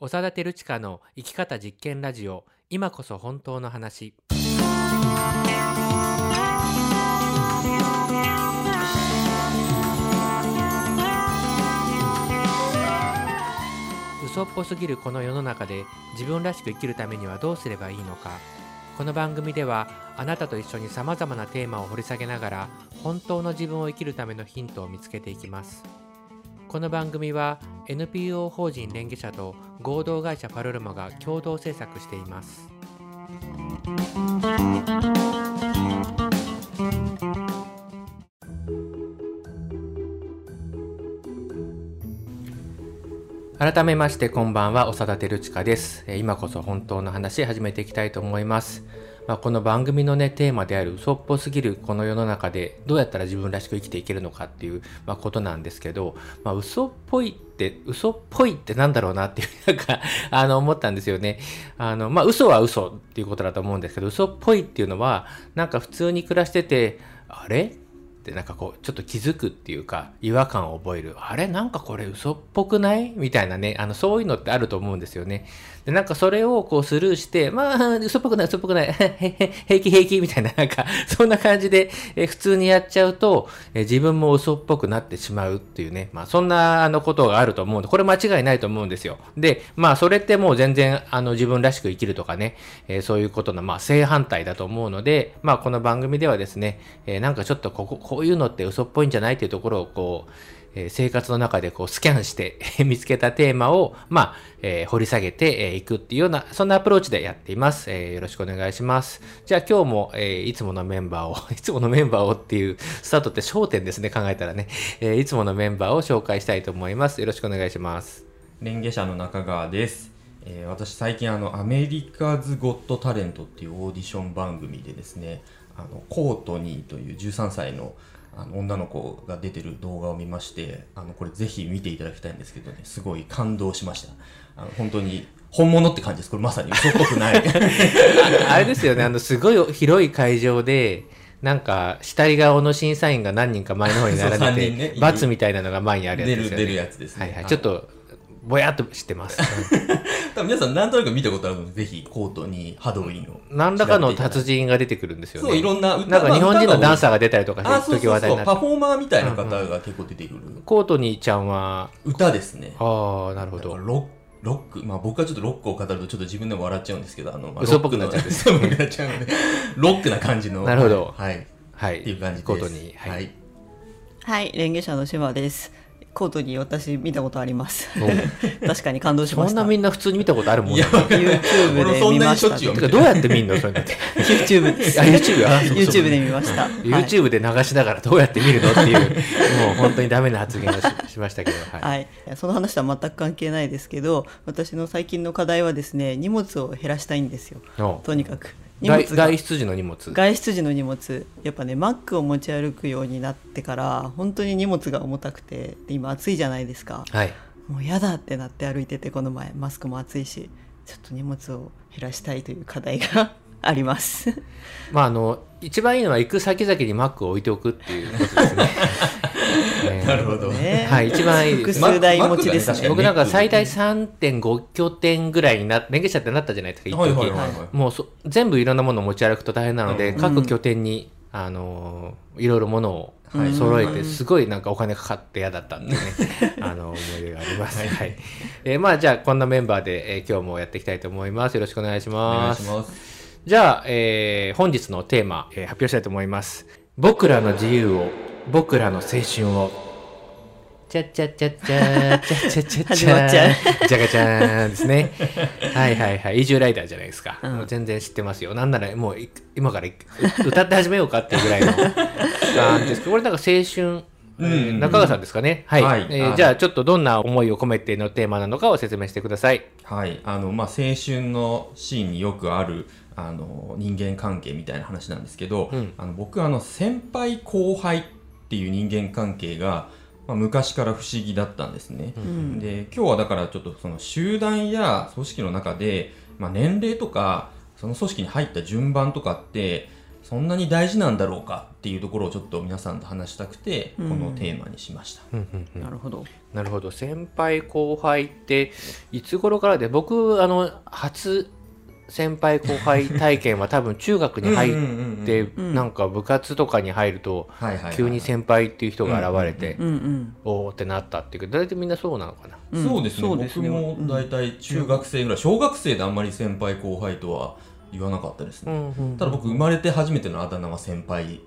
長田照親の生き方実験ラジオ。今こそ本当の話。嘘っぽすぎるこの世の中で自分らしく生きるためにはどうすればいいのか。この番組ではあなたと一緒にさまざまなテーマを掘り下げながら本当の自分を生きるためのヒントを見つけていきます。この番組は NPO 法人連携者と合同会社パルルマが共同制作しています。改めましてこんばんは。長田照親です。今こそ本当の話始めていきたいと思います。まあ、この番組のねテーマである嘘っぽすぎるこの世の中でどうやったら自分らしく生きていけるのかっていう、まあ、ことなんですけど、まあ、嘘っぽいって嘘っぽいってなんだろうなっていうなんかあの思ったんですよね。あのまあ嘘は嘘っていうことだと思うんですけど嘘っぽいっていうのはなんか普通に暮らしててあれ？ってなんかこうちょっと気づくっていうか違和感を覚える。あれ？なんかこれ嘘っぽくない？みたいなね。あのそういうのってあると思うんですよね。でなんかそれをこうスルーしてまあ嘘っぽくない嘘っぽくない。平気平気。みたいな。なんかそんな感じでえ普通にやっちゃうとえ自分も嘘っぽくなってしまうっていうね。まあそんなあのことがあると思うんでこれ間違いないと思うんですよ。でまあそれってもう全然あの自分らしく生きるとかね、えそういうことのまあ正反対だと思うのでまあこの番組ではですね、えなんかちょっとこここういうのって嘘っぽいんじゃないっていうところをこうえー生活の中でこうスキャンして 見つけたテーマを、まあ、えー掘り下げてえーいくっていうような、そんなアプローチでやっています。えーよろしくお願いします。じゃあ今日も、えーいつものメンバーを、いつものメンバーをっていうスタートって焦点ですね、考えたらね、えーいつものメンバーを紹介したいと思います。よろしくお願いします。レンゲ社の中川です、えー私最近あのアメリカズ・ゴット・タレントっていうオーディション番組でですねあのコートニーという13歳のあの女の子が出てる動画を見ましてあのこれぜひ見ていただきたいんですけどねすごい感動しました。あの本当に本物って感じです。これまさに嘘っぽくない。ああれですよね、あの、すごい広い会場で、なんか、下り顔の審査員が何人か前の方に並んでて、る。罰みたいなのが前にあるやつ出ですよね。る出るやつですね。はいはい。はいちょっと、ぼやっとしてます。う ん多分皆さん何となく見たことあるのでぜひコートニーハドウィンを何らかの達人が出てくるんですよね。そういろんな歌なんか日本人のダンサーーが出たりとかあして、時そうそうそう話題にな。パフォーマーみたいな方が結構出てくる、コートニーちゃんは、歌ですねああ、なるほど。ロロック、まあ僕はちょっとロックを語るとちょっと自分でも笑っちゃうんですけど、あの、まあ嘘っぽくなっちゃうロックの嘘っぽくなっちゃうので、ロックな感じの。なるほどはい。はい。っていう感じです。コートニー。は。はいい。はい、レンゲ社の島です。コートに私見たことあります。お 確かに感動しました。そんなみんな普通に見たことあるもんいや、なの YouTube で見ました、どうやって見んのそれだって。YouTube です。あ、YouTube? YouTube で見ました。はい YouTube で流しながらどうやって見るのっていう、もう本当にダメな発言をししましたけど、はい。はい、その話とは全く関係ないですけど私の最近の課題はですね荷物を減らしたいんですよおとにかく外出時の荷物。外出時の荷物やっぱねマックを持ち歩くようになってから本当に荷物が重たくてで今暑いじゃないですかはい。もう嫌だってなって歩いててこの前マスクも暑いしちょっと荷物を減らしたいという課題が ありますまあ、あの、一番いいのは行く先々に Mac を置いておくっていうことですね。えーなるほど。ねはい、一番いいです。複数台持ちですね僕なんか最大3.5拠点ぐらいにな、連携者ってなったじゃないですか、一時、はいはいはいはい。もうそ全部いろんなものを持ち歩くと大変なので、うん各拠点に、あのーいろいろものをはい揃えて、すごいなんかお金かかって嫌だったっていうね、あの思い出があります。はい。えーまあじゃあこんなメンバーで、えー今日もやっていきたいと思います。よろしくお願いしお願ます。いします。じゃあ、えー本日のテーマ、えー発表したいと思います。僕らの自由を、僕らの青春を。チャチャチャチャチャチャチャチャ始まっちゃうじゃがちゃーんですね。はいはいはい。移住ライダーじゃないですか。うんもう全然知ってますよ。なんならもうい今からい歌って始めようかっていうぐらいのなんですけど、これなんか青春、えーうん中川さんですかね。はい。はいえーじゃあちょっとどんな思いを込めてのテーマなのかを説明してください。はい。あの、まあ、青春のシーンによくある、あの、人間関係みたいな話なんですけど、うんあの僕はあの、先輩後輩っていう人間関係が、まあ、昔から不思議だったんですね。ん。で今日はだからちょっとその集団や組織の中で、まあ、年齢とかその組織に入った順番とかってそんなに大事なんだろうかっていうところをちょっと皆さんと話したくて、このテーマにしました。うんうんうん。なるほど。なるほど。先輩後輩っていつ頃からで僕あの初先輩後輩体験は多分中学に入ってんなんか部活とかに入ると急に先輩っていう人が現れておおってなったっていうけど大体みんなそうなのかな。うんそうですね。そうですね。僕も大体中学生ぐらい小学生であんまり先輩後輩とは言わなかったですね、ただ僕生まれて初めてのあだ名は先輩っていう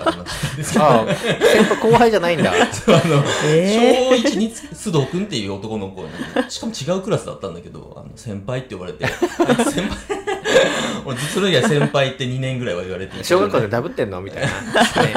あだ名だったんですけど。ああ。先輩後輩じゃないんだ。あの、え小1に須藤君っていう男の子にしかも違うクラスだったんだけどあの先輩って呼ばれて。先輩俺それ以外先輩って2年ぐらいは言われて小学校でダブってんのみたいな、ね、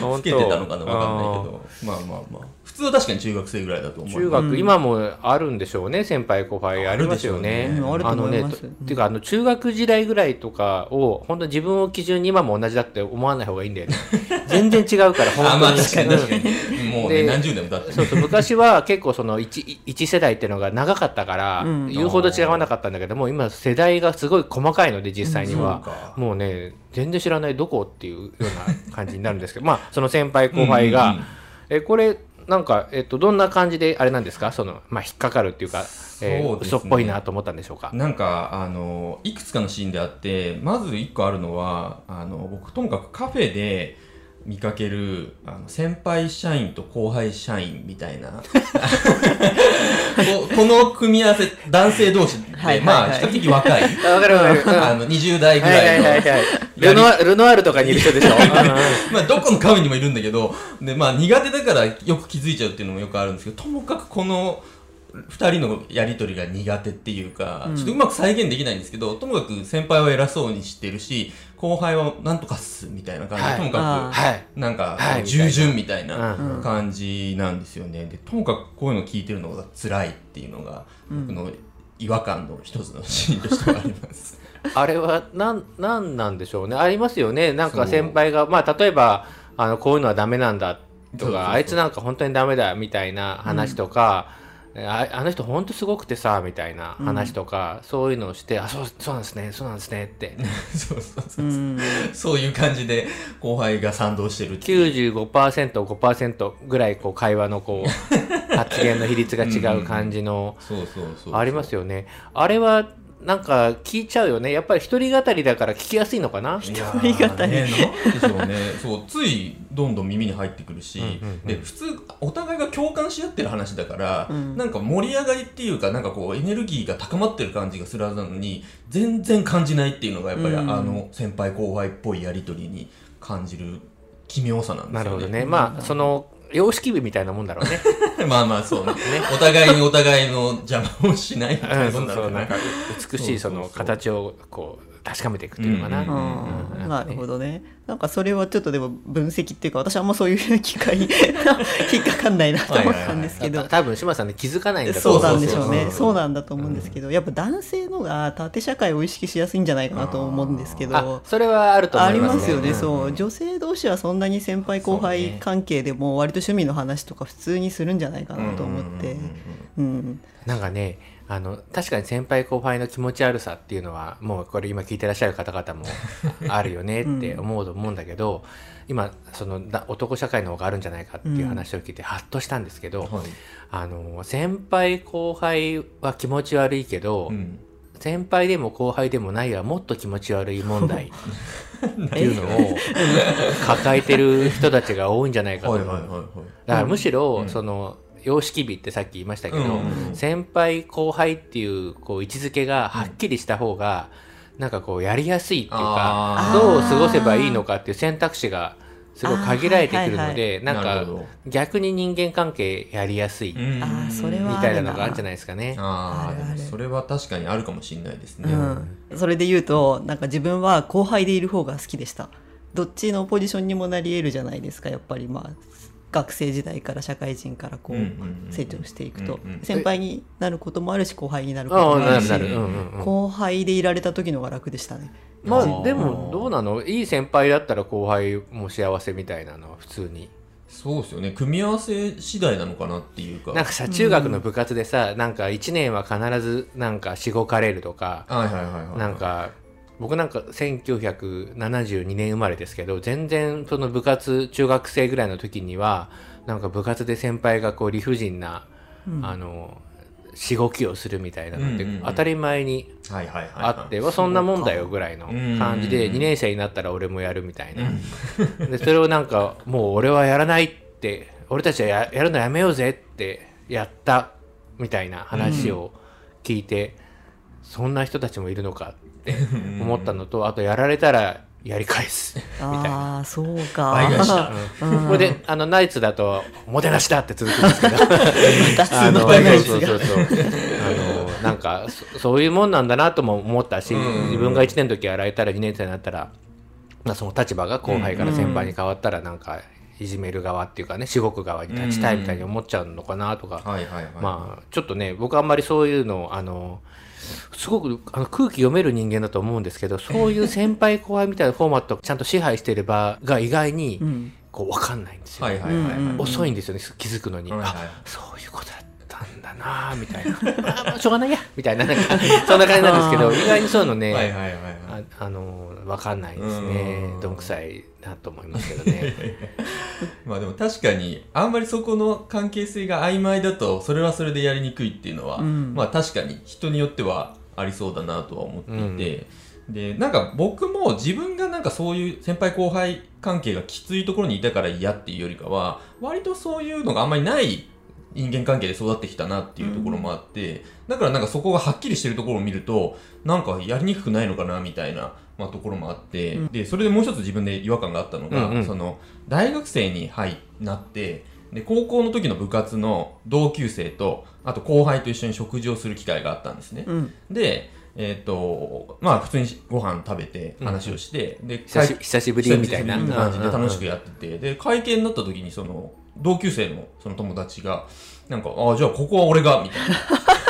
老けてたのかな分かんないけど。まあまあまあ。普通は確かに中学生ぐらいだと思う。中学、今もあるんでしょうね先輩後輩。ありますよね。あのねっていうかあの中学時代ぐらいとかを本当自分を基準に今も同じだって思わない方がいいんだよね。全然違うから本当に。あまあ確かに。確かうん。にもう何十年も経ってそうそう昔は結構その一一世代っていうのが長かったから、うん。言うほど違わなかったんだけども今世代がすごい細かいので実際には、もうね全然知らないどこっていうような感じになるんですけど。まあその先輩後輩が、うんうんうん。えこれなんか、えっと、どんな感じであれなんですか？その、まあ、引っかかるっていうか、えーそうですね。嘘っぽいなと思ったんでしょうか？なんかあのいくつかのシーンであってまず1個あるのはあの僕ともかくカフェで見かけるあの先輩社員と後輩社員みたいな。こ この組み合わせ男性同士ではいはいまあはい比較的若い。あわかるわかる。うん。あの20代ぐはいはいらいのはいはい。ルノワルノワールとかにいる人でしょ。まあどこのカフェにもいるんだけどで、まあ、苦手だからよく気づいちゃうっていうのもよくあるんですけどともかくこの2人のやり取りが苦手っていうか、ちょっとうまく再現できないんですけどともかく先輩は偉そうにしてるし後輩はなんとかっすみたいな感じで、はいともかあくはい。なんかはい従順みたいうんな感じなんですよね。でともかくこういうの聞いてるのが辛いっていうのが僕の違和感の一つのシーンとしてはあります。あれはなんなんなんでしょうね。ありますよね。なんか先輩がまあ例えばあのこういうのはダメなんだとかあいつなんか本当にダメだみたいな話とか。ああの人本当すごくてさみたいな話とか、そういうのをしてあそうそうなんですねそうなんですねって。そうそうそう。うん。そういう感じで後輩が賛同してるっていう。95%5% ぐらいこう会話のこう 発言の比率が違う感じのそうそうそう。ありますよね。あれはなんか聞いちゃうよね。やっぱり一人語りだから聞きやすいのかな？いや人語りーね、なんでしょうねそうついどんどん耳に入ってくるし、うんうんうんで普通お互いが共感し合ってる話だから、うんなんか盛り上がりっていうかなんかこうエネルギーが高まってる感じがするはずなのに全然感じないっていうのがやっぱり、うんあの先輩後輩っぽいやり取りに感じる奇妙さなんですよね。なるほどね。まあその様式美みたいなもんだろうね。まあまあそうね。お互いにお互いの邪魔をしないみたいなうんそうもんなのかなそうなんか美しいその形をこう確かめていくっていうのかな。なるほどね。なんかそれはちょっとでも分析っていうか私あんまそういう機会に引っかかんないなと思ったんですけど。た多分島さんね気づかないんだとそう思なんでしょうねそうそうそうそうなんだと思うんですけどやっぱ男性のが縦社会を意識しやすいんじゃないかなと思うんですけあどそれはあると思ありいますね。ますよね、うんそう。女性同士はそんなに先輩後輩ね。関係でも割と趣味の話とか普通にするんじゃないかなと思って。うんうんうんうんうん。なんかねあの確かに先輩後輩の気持ち悪さっていうのはもうこれ今聞いてらっしゃる方々も あるよねって思うと思うんだけど、今そのだ男社会の方があるんじゃないかっていう話を聞いてハッとしたんですけど、はい。あの先輩後輩は気持ち悪いけど、うん。先輩でも後輩でもないはもっと気持ち悪い問題 っていうのを抱えてる人たちが多いんじゃないかと思う。だからむしろ、うん。その様式美ってさっき言いましたけど、うんうんうん。先輩後輩っていうこう位置づけがはっきりした方が、なんかこうやりやすいっていうかどう過ごせばいいのかっていう選択肢がすごい限られてくるのあー。はいで、なんかなるほど逆に人間関係やりやすいみうんあーそれはたいなのがあるんじゃないですかね。ああそれは確かにあるかもしれないですね、うん、それで言うとなんか自分は後輩でいる方が好きでした。どっちのポジションにもなり得るじゃないですかやっぱり。まあ学生時代から社会人からこうんうんうんう成長していくと。うんうん先輩になることもあるし後輩に。なることもあるしなる。なる、うんうんうん。後輩でいられた時の方が楽でしたね。まあでもどうなの？いい先輩だったら後輩も幸せみたいなの？は普通に。そうですよね。組み合わせ次第なのかなっていうか。なんかさ中学の部活でさ、なんか1年は必ずなんかしごかれるとか、はいはいはいはい。なんか僕なんか1972年生まれですけど全然その部活中学生ぐらいの時にはなんか部活で先輩がこう理不尽な、あのしごきをするみたいなのってうんうんうん当たり前にあって、はそんなもんだよぐらいの感じでうん2年生になったら俺もやるみたいな、でそれをなんかもう俺はやらないって俺たちはややるのやめようぜってやったみたいな話を聞いて、そんな人たちもいるのかって思ったのとあとやられたらやり返す。みたいな。ああそうか。倍返しこれであのナイツだと「おもてなしだ!」って続くんですけど。あのそうそうそうあのなんかそそういうもんなんだなとも思ったし、うん。自分が1年の時やられたら2年生になったら、まあ、その立場が後輩から先輩に変わったらなんかいじめる側っていうかねしごく側に立ちたいみたいに思っちゃうのかなとか、まあちょっとね僕あんまりそういうのあのすごくあの空気読める人間だと思うんですけどそういう先輩後輩みたいなフォーマットをちゃんと支配している場が意外にんこう分かんないんですよ、遅いんですよね気づくのに、はいはい。あそうなみたいな。あまあしょうがないや。みたいななんかそんな感じなんですけど 意外にそういうのね、はいはいはいはい。ああの分かんないですね。うん。どんくさいなと思いますけどね。まあでも確かにあんまりそこの関係性が曖昧だとそれはそれでやりにくいっていうのは、うん。まあ確かに人によってはありそうだなとは思っていて、でなんか僕も自分がなんかそういう先輩後輩関係がきついところにいたから嫌っていうよりかは割とそういうのがあんまりない人間関係で育ってきたなっていうところもあって、だからなんかそこがはっきりしてるところを見るとなんかやりにくくないのかなみたいな、まあ、ところもあって、でそれでもう一つ自分で違和感があったのが、うんうん。その大学生に入なってで高校の時の部活の同級生とあと後輩と一緒に食事をする機会があったんですね。うん。でえっ、とまあ普通にご飯食べて話をして、で久し久しぶりみたいな。感じで楽しくややってて、で会見になった時にその同級生のその友達がなんかああじゃあここは俺がみたいな。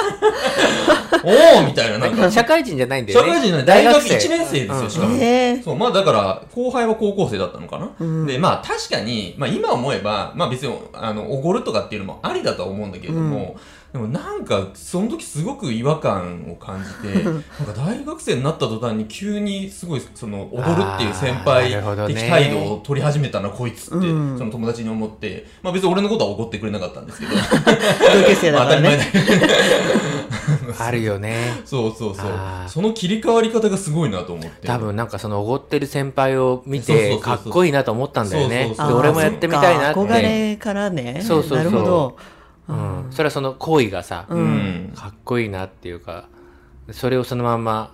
おおみたいななんか。社会人じゃないんだよね。社会人の大学1年生ですよ、しかも。えー。そう、まあだから、後輩は高校生だったのかな。うん。で、まあ確かに、まあ今思えば、まあ別に、あの、おごるとかっていうのもありだとは思うんだけれども、でもなんか、その時すごく違和感を感じて、なんか大学生になった途端に急にすごい、その、おごるっていう先輩的態度を取り始めたな、こいつって、うん。その友達に思って、まあ別に俺のことはおごってくれなかったんですけど、同級生だからまあ当たり前だね。あるよね。そうそうそう。その切り替わり方がすごいなと思って。多分なんかそのおごってる先輩を見てかっこいいなと思ったんだよね。俺もやってみたいなって。憧れからね。そうそうそう。なるほどうん、それはその行為がさ、ううん。かっこいいなっていうかそれをそのまんま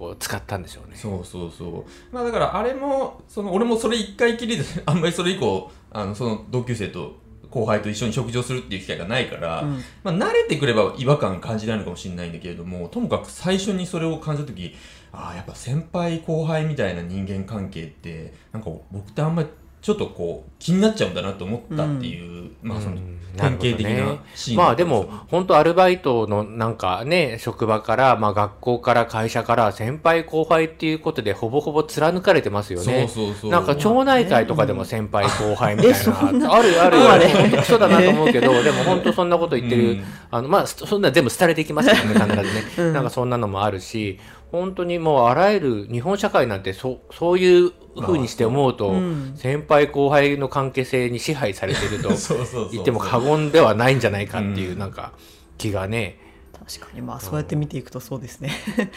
こう使ったんでしょうねそうそうそう。まあだからあれも、その俺もそれ一回きりで、あんまりそれ以降、あの、その同級生と後輩と一緒に食事をするっていう機会がないから、うんまあ慣れてくれば違和感感じないのかもしれないんだけれども、ともかく最初にそれを感じたとき、ああ、やっぱ先輩後輩みたいな人間関係って、なんか僕ってあんまりちょっとこう気になっちゃうんだなと思ったっていう、まあそのうん。典型的なシーンまあでも本当アルバイトのなんかね職場から、まあ、学校から会社から先輩後輩っていうことでほぼほぼ貫かれてますよね。そうそうそう。なんか町内会とかでも先輩後輩みたいな、なあるあるある本当クソだなと思うけど、でも本当そんなこと言ってる、うん。あのまあそそんな全部廃れていきますけどね必ずね、なんかそんなのもあるし本当にもうあらゆる日本社会なんてそそういうふうにして思うと、うん。先輩後輩の関係性に支配されてると 言っても過言ではないんじゃないかっていううん。なんか気がね、確かにまあそうやって見ていくとそうですね。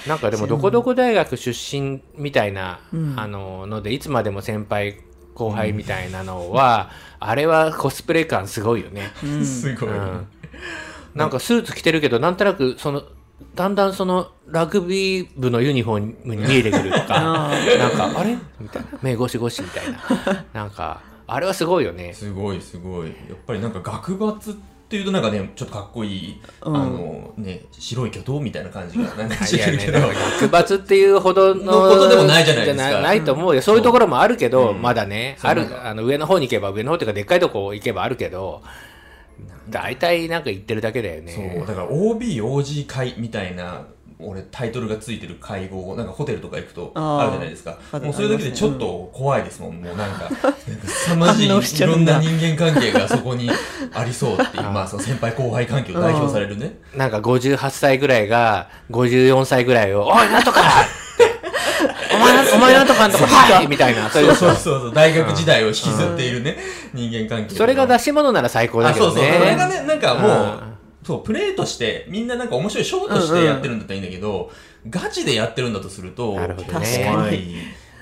なんかでも どこどこ大学出身みたいな、うん。あののでいつまでも先輩後輩みたいなのは、あれはコスプレ感すごいよね。うん。すごい、うんなんかスーツ着てるけどなんとなくそのだんだんそのラグビー部のユニフォームに見えてくるとか あなんかあれ？みたいな目ゴシゴシみたいな。なんかあれはすごいよね。すごいすごい。やっぱりなんか学閥っていうとなんかねちょっとかっこいい、うん。あのね白い巨頭みたいな感じがなんかしてるけど。だから学閥っていうほどののことでもないじゃないですか。ないと思うよ。そういうところもあるけど、うん。まだね、あるあの上の方に行けば、上の方っていうか、でっかいとこ行けばあるけど、大体なんか言ってるだけだよそうね。だから OBOG 会みたいな俺タイトルがついてる会合なんかホテルとか行くとあるじゃないですか。あもうそれだけでちょっと怖いですもん、もうなんかなんか凄まじいいろんな人間関係がそこにありそうっていう まあその先輩後輩関係を代表されるね。なんか58歳ぐらいが54歳ぐらいを、おい、なんとか前、お前なんとかなんとか、はいみたいな。そうそうそうそう、大学時代を引きずっているね、人間関係。それが出し物なら最高だあ、けどそうそう。それがね。ね、なんかもうう、そう、プレーとして、みんななんか面白いショーとしてやってるんだったらいいんだけど、ガチでやってるんだとすると、なるほどね怖い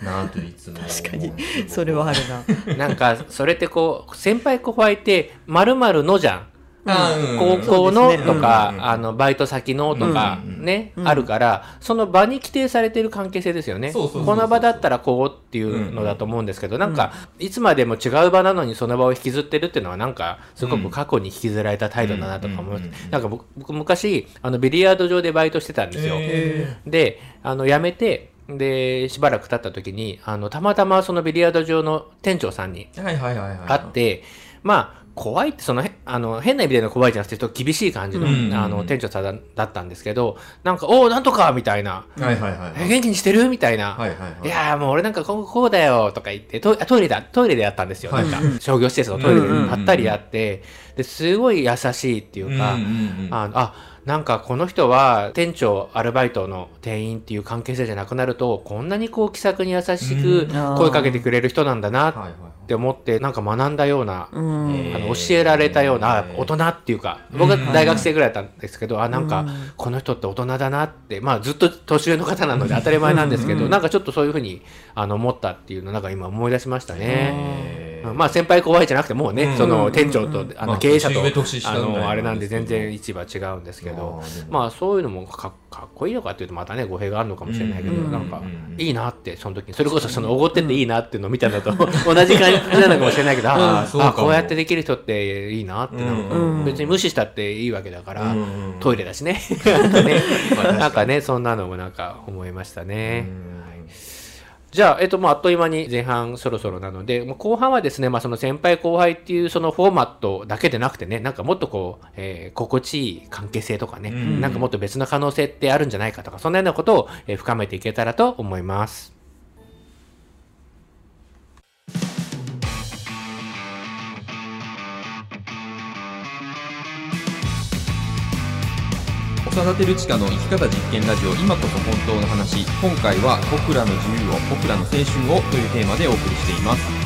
なといつも。確かにそれはあるな なんか、それってこう、先輩後輩って、〇〇のじゃん。高校のとか、あの、バイト先のとか、うん。ね、うん。あるから、その場に規定されてる関係性ですよね。この場だったらこうっていうのだと思うんですけど、なんか、いつまでも違う場なのにその場を引きずってるっていうのは、なんか、すごく過去に引きずられた態度だなとか思いますうん。うんうんうんなんか僕、僕昔、あの、ビリヤード場でバイトしてたんですよ。へで、あの、辞めて、で、しばらく経った時に、あの、たまたまそのビリヤード場の店長さんにはいはいはいはい。あって、まあ、怖いって、その、へあの、変な意味での怖いじゃなくて、ちょっと厳しい感じの、うんうんうん。あの、店長さんだだったんですけど、なんか、おお、なんとかみたいな、はいはいはい。え元気にしてる？みたいな。はいはいはいい。やーもう俺なんかこうこうだよとか言ってトイあトイレだトイレでやったんですよ、はいなんか商業施設のトイレでうんうんうんぱったりやってですごい優しいっていうか、うんうんうんああなんかこの人は店長アルバイトの店員っていう関係性じゃなくなるとこんなにこう気さくに優しくうん。声かけてくれる人なんだな。はいはいはいって思ってなんか学んだような、あの教えられたようなあ大人っていうか僕は大学生ぐらいだったんですけど、あなんかうん。この人って大人だなってまあずっと年上の方なので当たり前なんですけど、なんかちょっとそういうふうにあの思ったっていうのをなんか今思い出しましたね。まあ先輩後輩じゃなくてもうね、うん。その店長と、あまあの経営者と、年上年下あぐらいのあれなんで全然市場違うんですけどまあそういうのもかかっこいいのかっていうとまたね語弊があるのかもしれないけど、うん。なんかうん。いいなってその時にそれこそそのおごってっていいなっていうのを見たのと同じ感じなのかもしれないけど、ああこうやってできる人っていいなってなんか、うん。別に無視したっていいわけだから、うん。うん。トイレだしね。なんかねそんなのもなんか思いましたね。うんじゃあ、えっと、まあ、あっという間に前半そろそろなので、もう後半はですね、まあ、その先輩後輩っていうそのフォーマットだけでなくてね、なんかもっとこう、えー心地いい関係性とかね、うんなんかもっと別の可能性ってあるんじゃないかとか、そんなようなことを、えー深めていけたらと思います。育てる地下の生き方実験ラジオ今こそ本当の話。今回は僕らの自由を僕らの青春をというテーマでお送りしています。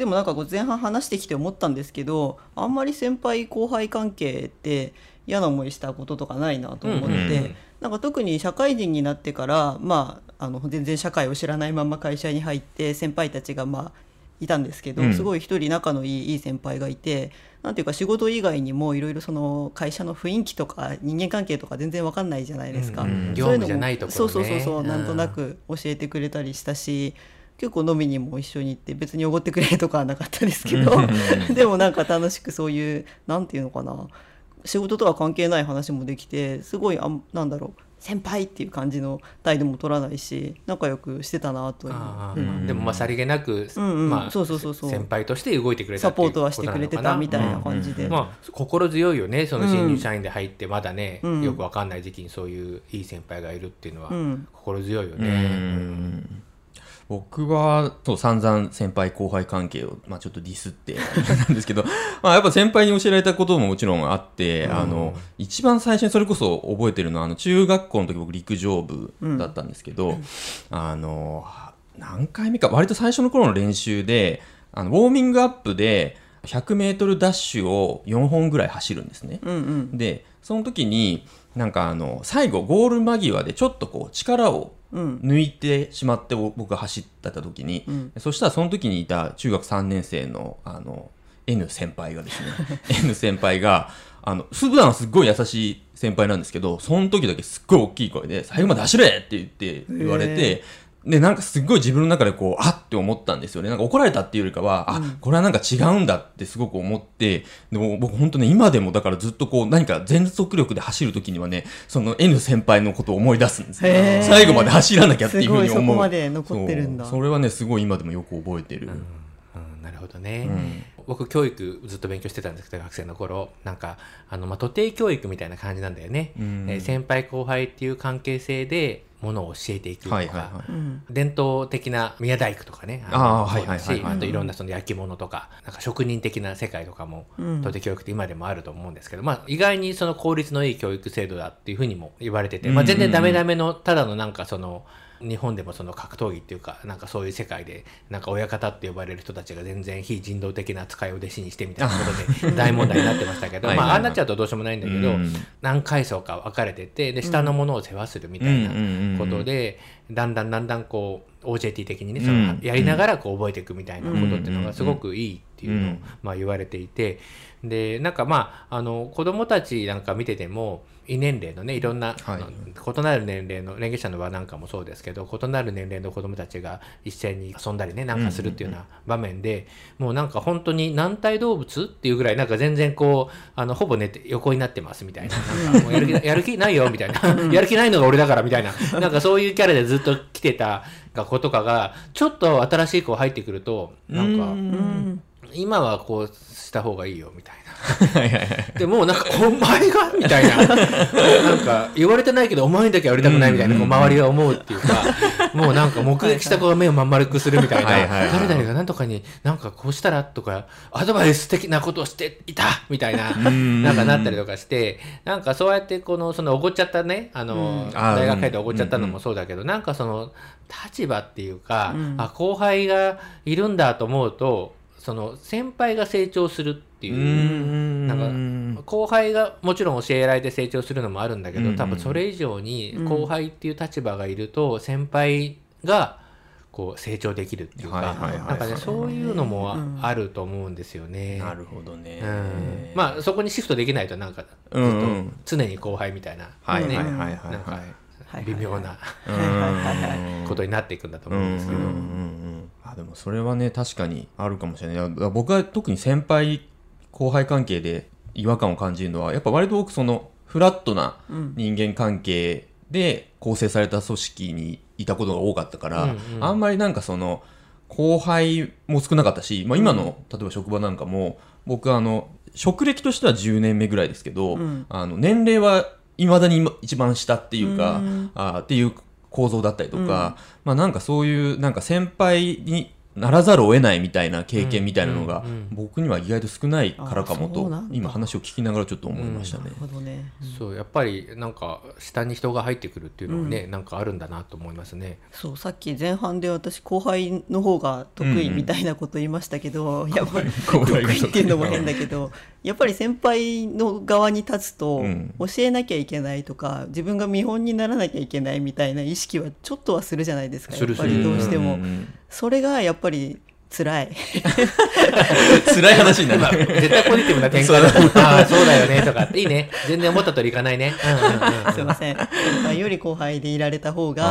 でもなんかこう前半話してきて思ったんですけどあんまり先輩後輩関係って嫌な思いしたこととかないなと思って、うんうんなんか特に社会人になってから、まあ、あの全然社会を知らないまま会社に入って先輩たちがまあいたんですけど、うん。すごい一人仲のいいいい先輩がいてなんていうか仕事以外にもいろいろその会社の雰囲気とか人間関係とか全然わかんないじゃないですか。うん業務じゃないところね。そうそうそうそう、うん。なんとなく教えてくれたりしたし結構飲みにも一緒に行って別におごってくれとかはなかったですけど でもなんか楽しくそういうなんていうのかな。仕事とは関係ない話もできてすごいあんなんだろう先輩っていう感じの態度も取らないし仲良くしてたなという。あうん。ーでもまあさりげなく、うんうんまあ、そうそうそうそう。先輩として動いてくれたサポートはしてくれてたみたいな感じで、うんまあ、心強いよねその新入社員で入ってまだね、うん。よくわかんない時期にそういういい先輩がいるっていうのはうん。心強いようね。ん僕はそう散々先輩後輩関係を、まあ、ちょっとディスって なんですけどまあやっぱ先輩に教えられたことももちろんあって、あの一番最初にそれこそ覚えてるのはあの中学校の時僕陸上部だったんですけど、あの何回目か割と最初の頃の練習であのウォーミングアップで 100m ダッシュを4本ぐらい走るんですね。うんうん。でその時になんかあの最後ゴール間際でちょっとこう力をうん抜いてしまってぼ僕が走ってた時に、うんそしたらその時にいた中学3年生のあの N 先輩がですね N 先輩があの普段はすっごい優しい先輩なんですけどその時だけすっごい大きい声で「最後まで走れ!」って言って言われへてで、なんかすっごい自分の中でこう、あって思ったんですよね。なんか怒られたっていうよりかは、あ、これはなんか違うんだってすごく思って、でも僕本当ね、今でもだからずっとこう、何か全速力で走るときにはね、その N 先輩のことを思い出すんですよ。最後まで走らなきゃっていうふうに思う。すごいそこまで残ってるんだ。そう。それはね、すごい今でもよく覚えてる。うん、なるほどね、うん。僕教育ずっと勉強してたんですけど学生の頃。なんかあの、まあ、徒弟教育みたいな感じなんだよね、うん。えー先輩後輩っていう関係性でものを教えていくとか、はいはいはい。うん。伝統的な宮大工とかねあーのそうだしはいはい。はいあといろんなその焼き物とかなんか職人的な世界とかもうん。徒弟教育って今でもあると思うんですけど、まあ、意外にその効率のいい教育制度だっていうふうにも言われてて、うん。まあ、全然ダメダメのただのなんかその日本でもその格闘技っていうかなんかそういう世界でなんか親方って呼ばれる人たちが全然非人道的な使いを弟子にしてみたいなことで 大問題になってましたけどまあああなっちゃうとどうしようもないんだけど、うん何階層か分かれててで下のものを世話するみたいなことで、だんだんだんだんこう OJT 的にねそのうんやりながらこう覚えていくみたいなことっていうのがすごくいいっていうのをうんまあ言われていて。でなんかまああの子供たちなんか見てても異年齢のねいろんな、はい。異なる年齢の連携者の輪なんかもそうですけど異なる年齢の子供たちが一斉に遊んだりねなんかするっていうような場面で、もうなんか本当に軟体動物っていうぐらいなんか全然こうあのほぼ寝て横になってますみたいな。なんかもうやる気 やる気ないよみたいな。やる気ないのが俺だからみたいな。なんかそういうキャラでずっと来てた子とかがちょっと新しい子入ってくるとなんかうん今はこうした方がいいよみたいな。はいはいはい。でもうなんか、お前が？みたいな。なんか、言われてないけど、お前にだけはやりたくないみたいな、こう周りが思うっていうか、もうなんか、目撃した子が目をまん丸くするみたいな、誰々が何とかに、なんかこうしたらとか、アドバイス的なことをしていたみたいな、んなんかなったりとかして、なんかそうやって、この、その、おごっちゃったね、あの、大学入っておごっちゃったのもそうだけど、なんかその、立場っていうか、うん。あ、後輩がいるんだと思うと、その、先輩が成長するっていう、なんか後輩がもちろん教えられて成長するのもあるんだけど、うんうん多分それ以上にうん後輩っていう立場がいると先輩がこう成長できるっていうか、なんかねそういうのもあると思うんですよね。なるほどね。うん、まあそこにシフトできないとなんかずっうん。うんと常に後輩みたいな、ねはいはいはい。微妙な ことになっていくんだとうんうんうん思うんですけど。でもそれはね確かにあるかもしれない。僕は特に先輩後輩関係で違和感を感じるのはやっぱ割と僕そのフラットなうん。人間関係で構成された組織にいたことが多かったから、うんうん。あんまりなんかその後輩も少なかったし、まあ、今の、例えば職場なんかも僕あの職歴としては10年目ぐらいですけど、うん。あの年齢はいまだに今一番下っていうか、うん。あーっていう構造だったりとか、まあなんかそういうなんか先輩にならざるを得ないみたいな経験みたいなのがうんうんうん。僕には意外と少ないからかもと今話を聞きながらちょっと思いましたね。なる。ほどね。そうやっぱりなんか下に人が入ってくるっていうのはね、なんかあるんだなと思いますね。そうさっき前半で私後輩の方が得意みたいなこと言いましたけど、やっぱり後得輩が意っていうのも変だけどやっぱり先輩の側に立つと、うん。教えなきゃいけないとか自分が見本にならなきゃいけないみたいな意識はちょっとはするじゃないですかやっぱりどうしても、それがやっぱり辛い。辛い話になまあ、る。絶対ポジティブな展開だああそうだよねとか。いいね。全然思った通りいかないね、うんうんうんすいません。先輩より後輩でいられた方あが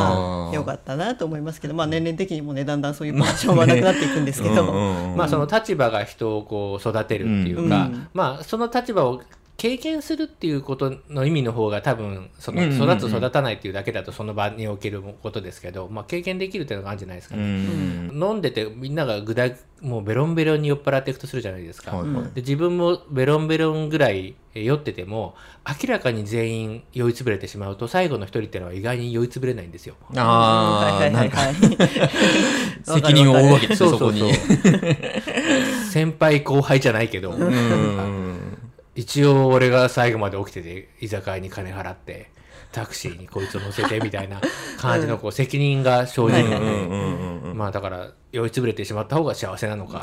ー。良かったなと思いますけどまあ年齢的にもねだんだんそういうポジションはなくなっていくんですけど、うんうんうんまあその立場が人をこう育てるっていうか、うん。まあその立場を経験するっていうことの意味の方が多分その育つ育たないっていうだけだとその場におけることですけど、まあ、経験できるっていうのがあるんじゃないですかうね、ん。飲んでてみんながぐだもうベロンベロンに酔っ払っていくとするじゃないですか、はいはい。で自分もベロンベロンぐらいえー酔ってても明らかに全員酔いつぶれてしまうと最後の一人っていうのは意外に酔いつぶれないんですよ。ああ、はいはいなんか。責任を負うわけですね、そうそこそう。そうに。先輩後輩じゃないけど、うん一応俺が最後まで起きてて居酒屋に金払ってタクシーにこいつを乗せてみたいな 感じのこう責任が生じるので、まあだから酔いつぶれてしまった方が幸せなのか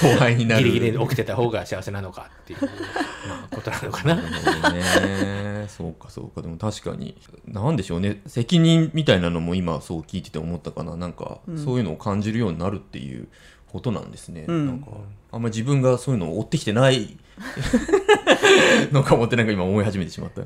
後輩になる。ギリギリで起きてた方が幸せなのかっていう、まあ、ことなのかな。なね。そうかそうか。でも確かに、なんでしょうね。責任みたいなのも今そう聞いてて思ったかな。なんか、そういうのを感じるようになるっていうことなんですね。うんなんか、あんまり自分がそういうのを追ってきてない のかもってなんか今思い始めてしまった。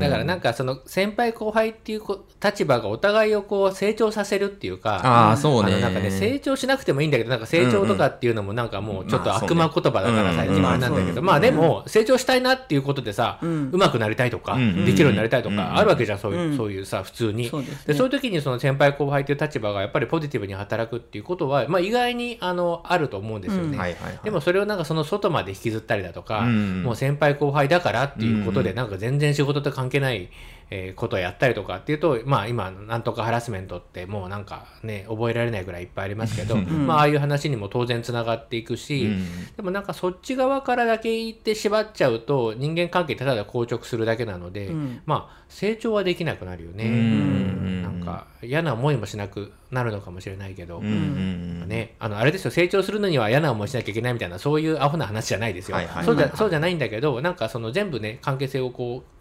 だからなんか、かその先輩後輩っていうこ立場がお互いをこう成長させるっていうかああ、そうね。なんかね成長しなくてもいいんだけどなんか成長とかっていうのもなん。かもうちょっと悪魔言葉だから最近うんあれなんだけどうんまあでも成長したいなっていうことでさうん。上手くなりたいとかうんできるようになりたいとうんかあるわけじゃんそういううん。そういうさ普通に。そうでそういう時にその先輩後輩っていう立場がやっぱりポジティブに働くっていうことはまあ意外にあのあると思うんですようん。ね。でもそれをなんかその外まで引きずったりだとか、うん。もう先輩後輩だからっていうことで、うんなんか全然仕事と関係ない、えーことをやったりとかっていうと、まあ今、なんとかハラスメントってもうなんかね、覚えられないぐらいいっぱいありますけど、うん。まあああいう話にも当然つながっていくし、うん。でもなんかそっち側からだけ言って縛っちゃうと人間関係ただ硬直するだけなので、うん。まあ成長はできなくなるよね。うん。なんか嫌な思いもしなくなるのかもしれないけど、うん。うん。ね、あのあれですよ成長するのには嫌な思いしなきゃいけないみたいなそういうアホな話じゃないですよ、はいはいはい。そうじゃそうじゃないんだけどなんかその全部ね関係性をこう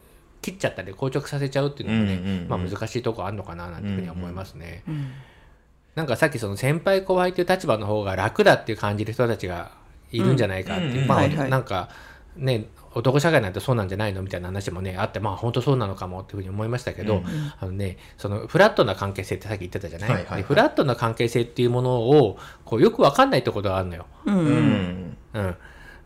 切っちゃったり硬直させちゃうっていうのもね、うんうんうん。まあ、難しいとこあるのかななんていうふうに思いますね、うんなんかさっきその先輩後輩っていう立場の方が楽だっていう感じる人たちがいるんじゃないかっていう、まあ、うんうん。はいはい。なんかね男社会なんてそうなんじゃないのみたいな話もねあってまあ本当そうなのかもっていうふうに思いましたけど、うんあのねそのフラットな関係性ってさっき言ってたじゃない,、はいはい。はいでフラットな関係性っていうものをこうよくわかんないところがあるのよ。うんううんん。うん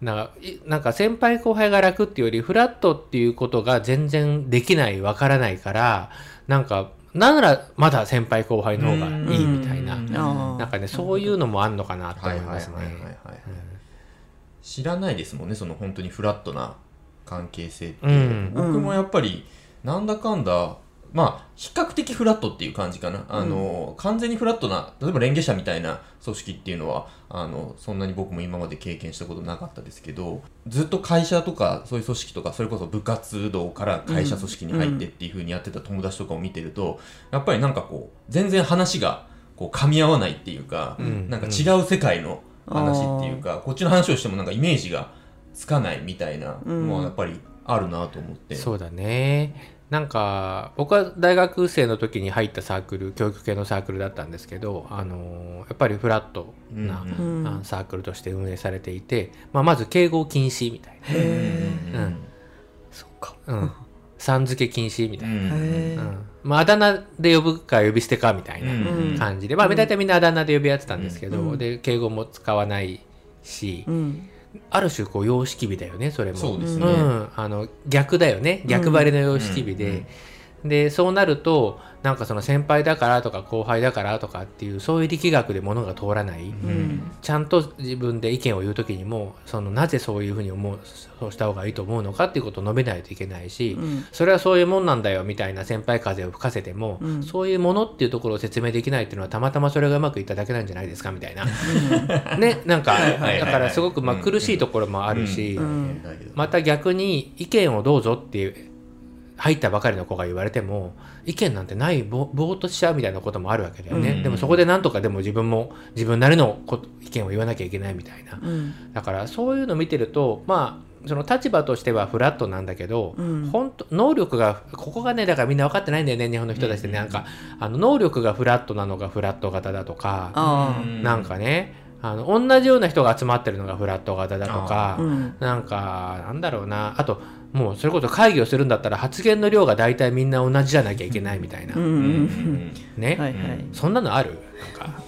なんかいなんか先輩後輩が楽っていうよりフラットっていうことが全然できないわからないからなんかなんならまだ先輩後輩の方がいいみたいな、なんかねそういうのもあんのかなとはい思いますね。知らないですもんねその本当にフラットな関係性って、うん。僕もやっぱりなんだかんだまあ比較的フラットっていう感じかな。あの、完全にフラットな例えばレンゲ社みたいな組織っていうのはあのそんなに僕も今まで経験したことなかったですけどずっと会社とかそういう組織とかそれこそ部活動から会社組織に入ってっていう風にやってた友達とかを見てるとやっぱりなんかこう全然話がこう噛み合わないっていうか、ん。なんか違う世界の話っていうか、こっちの話をしてもなんかイメージがつかないみたいなのはやっぱりあるなと思って。そうだねなんか僕は大学生の時に入ったサークル教育系のサークルだったんですけど、あのやっぱりフラットな、うんうん。あサークルとして運営されていて、まあ、まず敬語禁止みたいへうん。そっか。な、うん、さん付け禁止みたいな、うん。まあ、あだ名で呼ぶか呼び捨てかみたいなうん感じで、まあ、大体みんなあだ名で呼び合ってたんですけど、うん。で敬語も使わないし、うんある種こう様式美だよねそれも。そうですね。ん、あの逆だよね。逆張りの様式美で、でそうなるとなんかその先輩だからとか後輩だからとかっていうそういう力学で物が通らない、うん。ちゃんと自分で意見を言う時にもそのなぜそういうふうに思うそうした方がいいと思うのかっていうことを述べないといけないし、うん。それはそういうもんなんだよみたいな先輩風を吹かせても、うん。そういうものっていうところを説明できないっていうのはたまたまそれがうまくいっただけなんじゃないですかみたいな。ねなんかだからすごくま苦しいところもあるし、うん。また逆に意見をどうぞっていう入ったばかりの子が言われても意見なんてないぼぼーっとしちゃうみたいなこともあるわけだよね、うん。でもそこでなんとかでも自分も自分なりのこ意見を言わなきゃいけないみたいな。うん。だからそういうの見てるとまあその立場としてはフラットなんだけど、うん。本当能力がここがねだからみんな分かってないんだよね日本の人たちって。ね、なんかあの能力がフラットなのがフラット型だとか、あなんかねあの同じような人が集まってるのがフラット型だとかあ、うん。なんかなんだろうな。あともうそれこそ会議をするんだったら発言の量が大体みんな同じじゃなきゃいけないみたいな、うんうんね、はいはい。そんなのある？なんか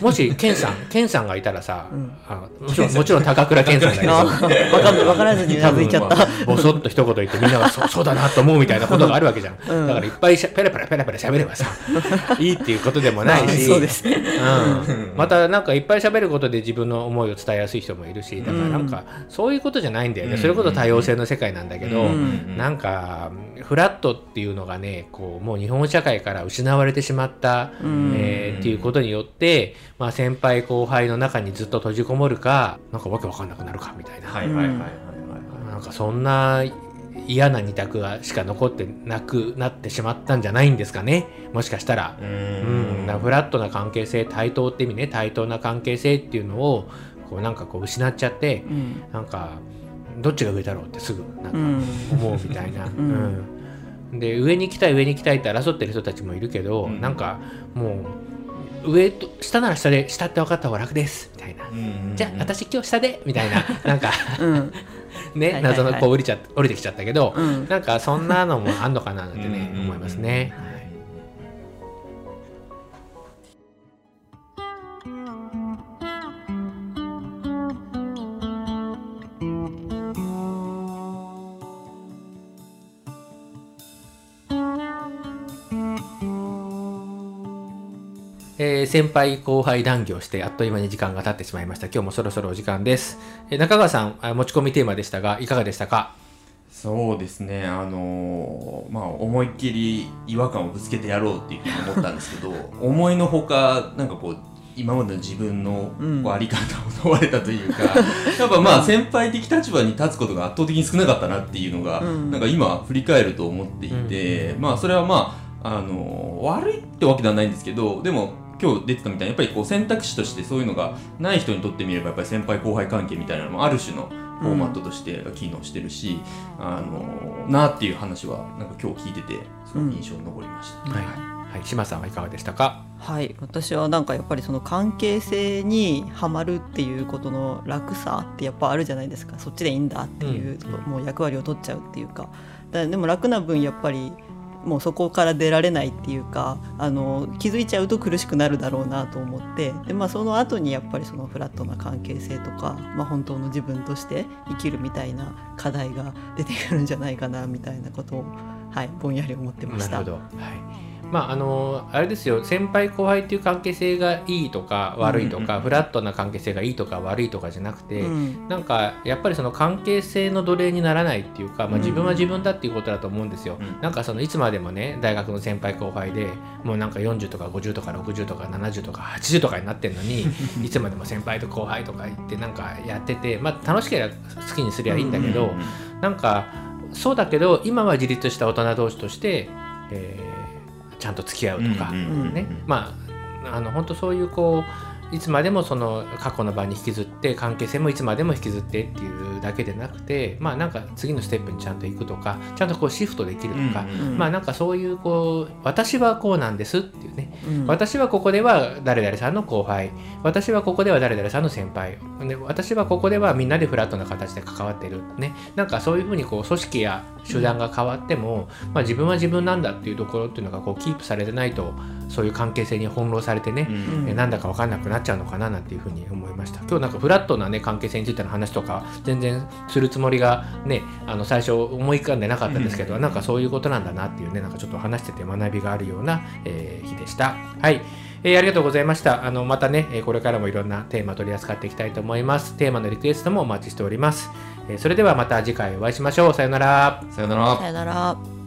もしケンさんケンさんがいたらさ、ん。あもちろんもちろん高倉健さんだけど。あ分かん分からずにうなずいちゃった。多分まあボソッと一言言ってみんながそ そうだなと思うみたいなことがあるわけじゃん、うん。だからいっぱいしゃペラペラペラペラ喋ればさ いいっていうことでもないし。そうです。ねうん、またなんかいっぱい喋ることで自分の思いを伝えやすい人もいるしだからなんかそういうことじゃないんだよね、うん。それこそ多様性の世界なんだけど、うん。なんかフラットっていうのがねこうもう日本社会から失われてしまった、うん。えーっていうことによって、まあ、先輩後輩の中にずっと閉じこもるかなんかわけわかんなくなるかみたいな、はいはいはいはいはい。なんかそんな嫌な二択がしか残ってなくなってしまったんじゃないんですかね。もしかしたら。ううん、だからフラットな関係性対等って意味ね。対等な関係性っていうのをこうなんかこう失っちゃってうん。なんかどっちが上だろうってすぐなんかうん。思うみたいな、うん。で上に行きたい上に行きたいって争ってる人たちもいるけど、うん。なんかもう上と下なら下で下って分かった方が楽です。みたいな、うんじゃあ私今日下で。みたいな。なんか。うん。ね、はいはいはい。謎のこう降りちゃ降りてきちゃったけど、うん。なんかそんなのもあんのかななんてねうん。思いますね。えー先輩後輩談義をしてあっという間に時間が経ってしまいました。今日もそろそろお時間です、えー中川さんあ持ち込みテーマでしたがいかがでしたか？そうですね。あのーまあ思いっきり違和感をぶつけてやろうっていうふうに思ったんですけど 思いのほかなんかこう今までの自分のうん。こうあり方を問われたというか、やっぱまあ先輩的立場に立つことが圧倒的に少なかったなっていうのが、うん。なんか今振り返ると思っていて、まあそれはまああのー悪いってわけではないんですけどでも今日出てたみたいにやっぱりこう選択肢としてそういうのがない人にとってみればやっぱり先輩後輩関係みたいなのもある種のフォーマットとして機能してるし、あのなっていう話はなんか今日聞いててすごく印象に残りました。はい、はい、島さんはいかがでしたか？はい。私はなんかやっぱりその関係性にはまるっていうことの楽さってやっぱあるじゃないですか。そっちでいいんだっていう、もう役割を取っちゃうっていうか。だでも楽な分やっぱりもうそこから出られないっていうかあの気づいちゃうと苦しくなるだろうなと思ってで、まあ、その後にやっぱりそのフラットな関係性とか、まあ、本当の自分として生きるみたいな課題が出てくるんじゃないかなみたいなことを、はい、ぼんやり思ってました。なるほど。はい。まああのあれですよ先輩後輩っていう関係性がいいとか悪いとか、うんフラットな関係性がいいとか悪いとかじゃなくて、うん。なんかやっぱりその関係性の奴隷にならないっていうか、まあ、うん。自分は自分だっていうことだと思うんですよ、うん。なんかそのいつまでもね大学の先輩後輩でもうなんか40とか50とか60とか70とか80とかになってんのに いつまでも先輩と後輩とか言ってなんかやっててまあ楽しければ好きにすりゃいいんだけど、なんかそうだけど今は自立した大人同士として、えーちゃんと付き合うとか、んね。まああの本当そういうこういつまでもその過去の場に引きずって関係性もいつまでも引きずってっていうだけでなくてまあなんか次のステップにちゃんと行くとかちゃんとこうシフトできるとか、うん。まあなんかそういうこう私はこうなんですっていうね。うん。私はここでは誰々さんの後輩。私はここでは誰々さんの先輩。で私はここではみんなでフラットな形で関わってる。ね。なんかそういうふうにこう組織や集団が変わっても、まあ、自分は自分なんだっていうところっていうのがこうキープされてないとそういう関係性に翻弄されてね、うんえなんだか分かんなくなっちゃうのかななんていうふうに思いました今日なんかフラットなね関係性についての話とか全然するつもりがねあの最初思い浮かんでなかったですけど、なんかそういうことなんだなっていうねなんかちょっと話してて学びがあるような、えー日でしたはいえーありがとうございました。あの、またね、えーこれからもいろんなテーマ取り扱っていきたいと思います。テーマのリクエストもお待ちしております。えーそれではまた次回お会いしましょう。さようなら。さよならさよなら。